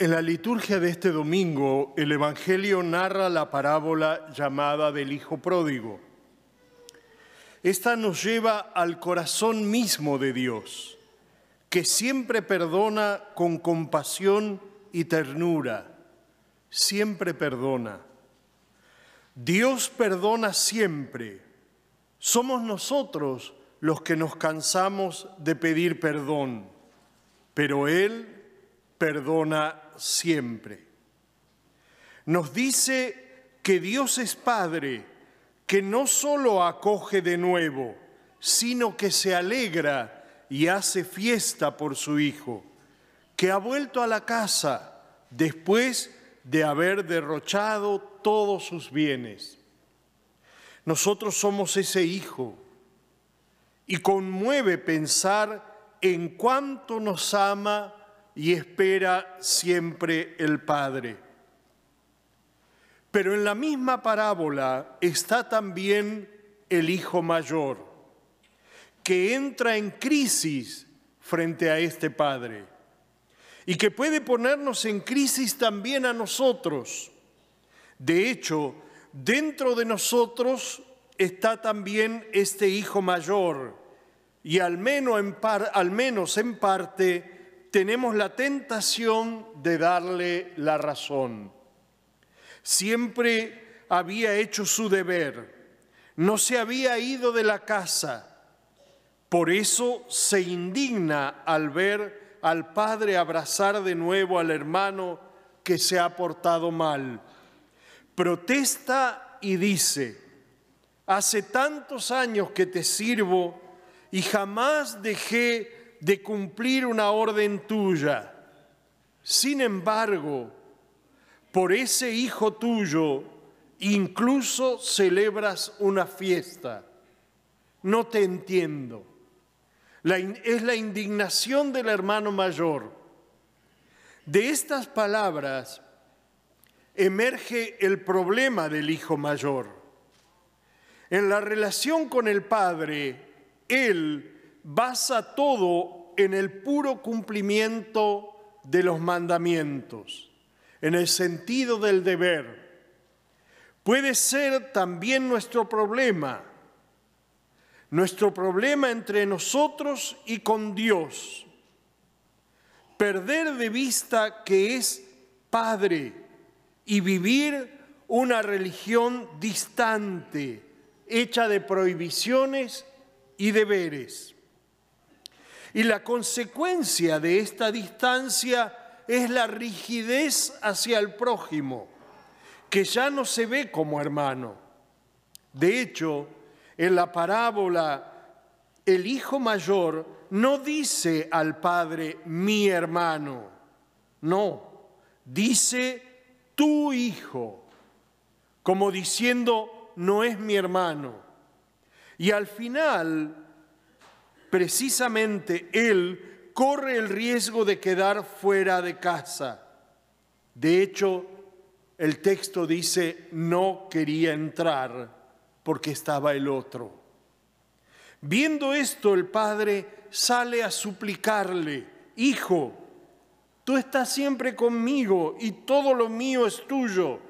En la liturgia de este domingo, el Evangelio narra la parábola llamada del Hijo Pródigo. Esta nos lleva al corazón mismo de Dios, que siempre perdona con compasión y ternura, siempre perdona. Dios perdona siempre. Somos nosotros los que nos cansamos de pedir perdón, pero Él perdona siempre. Nos dice que Dios es Padre, que no solo acoge de nuevo, sino que se alegra y hace fiesta por su Hijo, que ha vuelto a la casa después de haber derrochado todos sus bienes. Nosotros somos ese Hijo y conmueve pensar en cuánto nos ama y espera siempre el Padre. Pero en la misma parábola está también el Hijo mayor, que entra en crisis frente a este Padre y que puede ponernos en crisis también a nosotros. De hecho, dentro de nosotros está también este Hijo mayor y al menos en, al menos en parte tenemos la tentación de darle la razón. Siempre había hecho su deber, no se había ido de la casa. Por eso se indigna al ver al padre abrazar de nuevo al hermano que se ha portado mal. Protesta y dice, hace tantos años que te sirvo y jamás dejé de cumplir una orden tuya. Sin embargo, por ese hijo tuyo incluso celebras una fiesta. No te entiendo. es la indignación del hermano mayor. De estas palabras emerge el problema del hijo mayor. En la relación con el padre, él basa todo en el puro cumplimiento de los mandamientos, en el sentido del deber. Puede ser también nuestro problema, nuestro problema entre nosotros y con Dios. Perder de vista que es Padre y vivir una religión distante, hecha de prohibiciones y deberes. Y la consecuencia de esta distancia es la rigidez hacia el prójimo, que ya no se ve como hermano. De hecho, en la parábola, el hijo mayor no dice al padre mi hermano, no, dice tu hijo, como diciendo no es mi hermano. Y al final precisamente él corre el riesgo de quedar fuera de casa. De hecho, el texto dice, no quería entrar porque estaba el otro. Viendo esto, el padre sale a suplicarle, Hijo, tú estás siempre conmigo y todo lo mío es tuyo.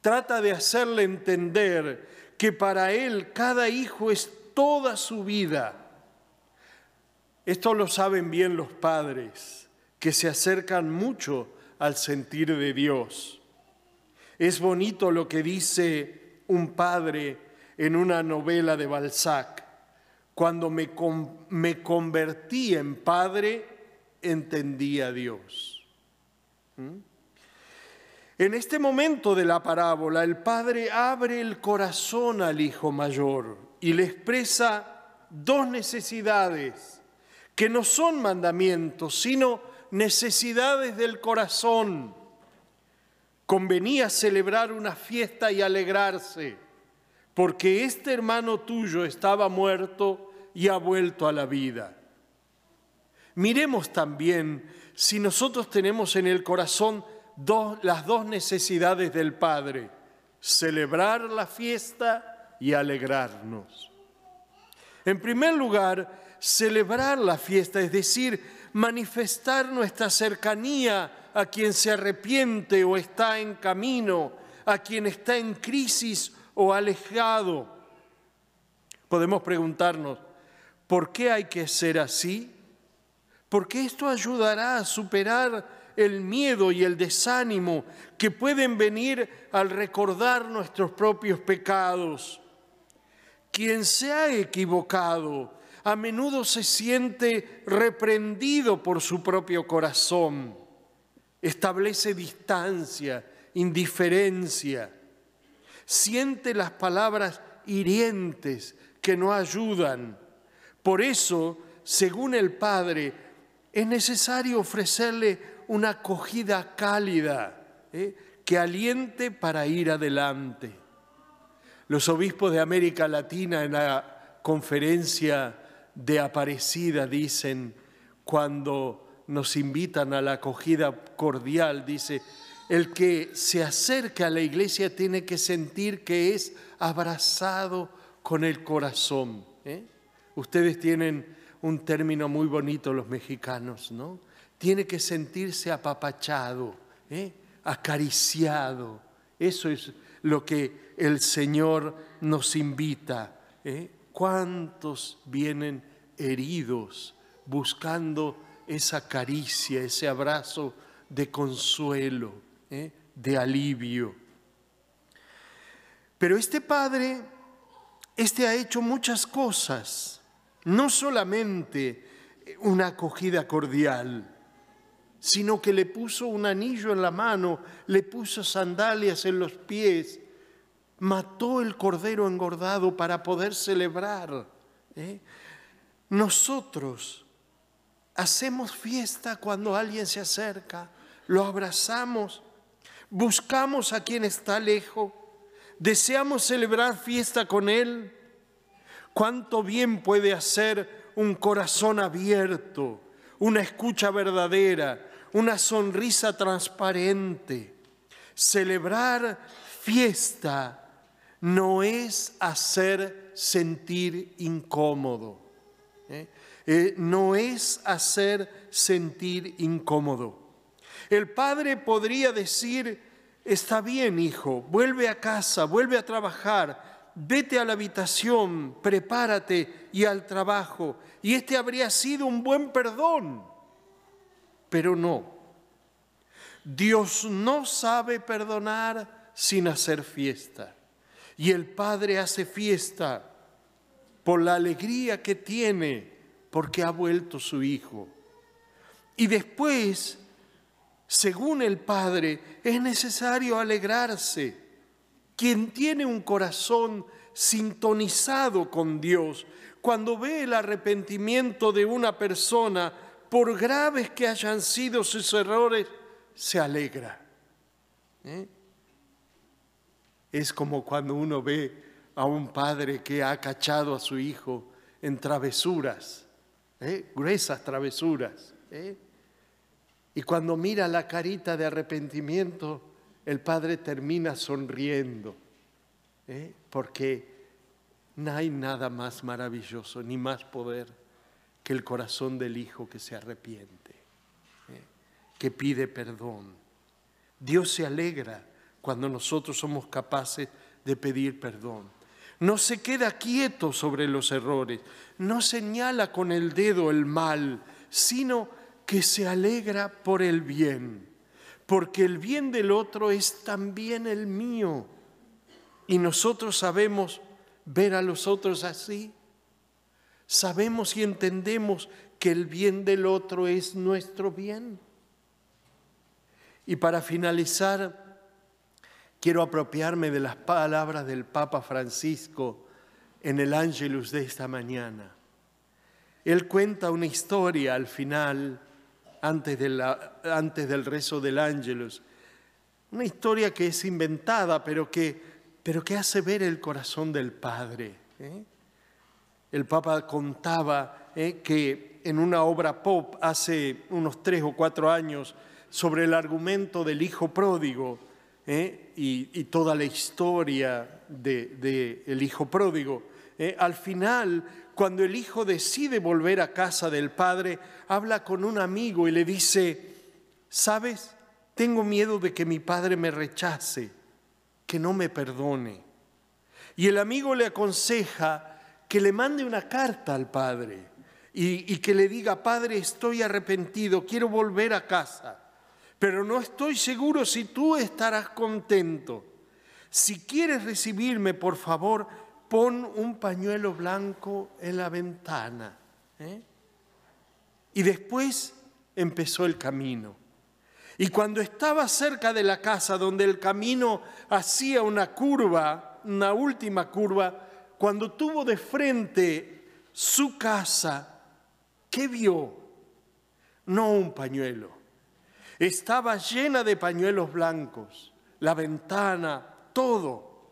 Trata de hacerle entender que para él cada hijo es toda su vida esto lo saben bien los padres, que se acercan mucho al sentir de Dios. Es bonito lo que dice un padre en una novela de Balzac. Cuando me, me convertí en padre, entendí a Dios. ¿Mm? En este momento de la parábola, el padre abre el corazón al hijo mayor y le expresa dos necesidades que no son mandamientos, sino necesidades del corazón. Convenía celebrar una fiesta y alegrarse, porque este hermano tuyo estaba muerto y ha vuelto a la vida. Miremos también si nosotros tenemos en el corazón las dos necesidades del Padre, celebrar la fiesta y alegrarnos. En primer lugar, celebrar la fiesta, es decir, manifestar nuestra cercanía a quien se arrepiente o está en camino, a quien está en crisis o alejado. Podemos preguntarnos, ¿por qué hay que ser así? Porque esto ayudará a superar el miedo y el desánimo que pueden venir al recordar nuestros propios pecados. Quien se ha equivocado a menudo se siente reprendido por su propio corazón, establece distancia, indiferencia, siente las palabras hirientes que no ayudan. Por eso, según el Padre, es necesario ofrecerle una acogida cálida ¿eh? que aliente para ir adelante. Los obispos de América Latina en la conferencia de Aparecida dicen, cuando nos invitan a la acogida cordial, dice, el que se acerca a la iglesia tiene que sentir que es abrazado con el corazón. ¿eh? Ustedes tienen un término muy bonito los mexicanos, ¿no? Tiene que sentirse apapachado, ¿eh? acariciado. Eso es lo que el Señor nos invita. ¿eh? ¿Cuántos vienen heridos buscando esa caricia, ese abrazo de consuelo, ¿eh? de alivio? Pero este Padre, este ha hecho muchas cosas, no solamente una acogida cordial, sino que le puso un anillo en la mano, le puso sandalias en los pies, mató el cordero engordado para poder celebrar. ¿eh? Nosotros hacemos fiesta cuando alguien se acerca, lo abrazamos, buscamos a quien está lejos, deseamos celebrar fiesta con él. ¿Cuánto bien puede hacer un corazón abierto, una escucha verdadera, una sonrisa transparente? Celebrar fiesta no es hacer sentir incómodo. ¿eh? Eh, no es hacer sentir incómodo. El padre podría decir, está bien hijo, vuelve a casa, vuelve a trabajar, vete a la habitación, prepárate y al trabajo. Y este habría sido un buen perdón. Pero no. Dios no sabe perdonar sin hacer fiesta. Y el Padre hace fiesta por la alegría que tiene porque ha vuelto su Hijo. Y después, según el Padre, es necesario alegrarse. Quien tiene un corazón sintonizado con Dios, cuando ve el arrepentimiento de una persona, por graves que hayan sido sus errores, se alegra. ¿Eh? Es como cuando uno ve a un padre que ha cachado a su hijo en travesuras, ¿eh? gruesas travesuras. ¿eh? Y cuando mira la carita de arrepentimiento, el padre termina sonriendo, ¿eh? porque no hay nada más maravilloso ni más poder que el corazón del hijo que se arrepiente, que pide perdón. Dios se alegra cuando nosotros somos capaces de pedir perdón. No se queda quieto sobre los errores, no señala con el dedo el mal, sino que se alegra por el bien, porque el bien del otro es también el mío. Y nosotros sabemos ver a los otros así. Sabemos y entendemos que el bien del otro es nuestro bien. Y para finalizar, quiero apropiarme de las palabras del Papa Francisco en el Ángelus de esta mañana. Él cuenta una historia al final, antes, antes del rezo del Ángelus, una historia que es inventada, pero que, pero que hace ver el corazón del Padre. ¿eh? El Papa contaba ¿eh? que en una obra pop hace unos tres o cuatro años sobre el argumento del hijo pródigo, ¿eh? y, toda la historia del de, el hijo pródigo. ¿eh? Al final, cuando el hijo decide volver a casa del padre, habla con un amigo y le dice, ¿sabes? Tengo miedo de que mi padre me rechace, que no me perdone. Y el amigo le aconseja que le mande una carta al padre y, y, que le diga, Padre, estoy arrepentido, quiero volver a casa, pero no estoy seguro si tú estarás contento. Si quieres recibirme, por favor, pon un pañuelo blanco en la ventana. ¿eh? Y después empezó el camino. Y cuando estaba cerca de la casa donde el camino hacía una curva, una última curva, cuando tuvo de frente su casa, ¿qué vio? No un pañuelo. Estaba llena de pañuelos blancos, la ventana, todo.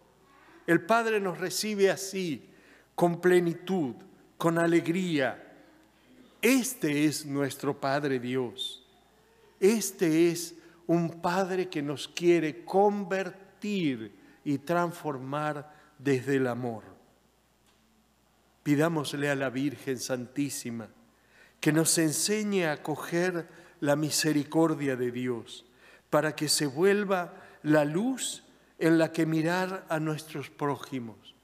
El Padre nos recibe así, con plenitud, con alegría. Este es nuestro Padre Dios. Este es un Padre que nos quiere convertir y transformar desde el amor. Pidámosle a la Virgen Santísima que nos enseñe a acoger la misericordia de Dios para que se vuelva la luz en la que mirar a nuestros prójimos,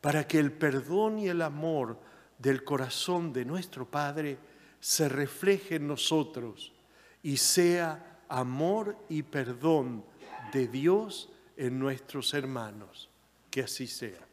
para que el perdón y el amor del corazón de nuestro Padre se refleje en nosotros y sea amor y perdón de Dios en nuestros hermanos. Que así sea.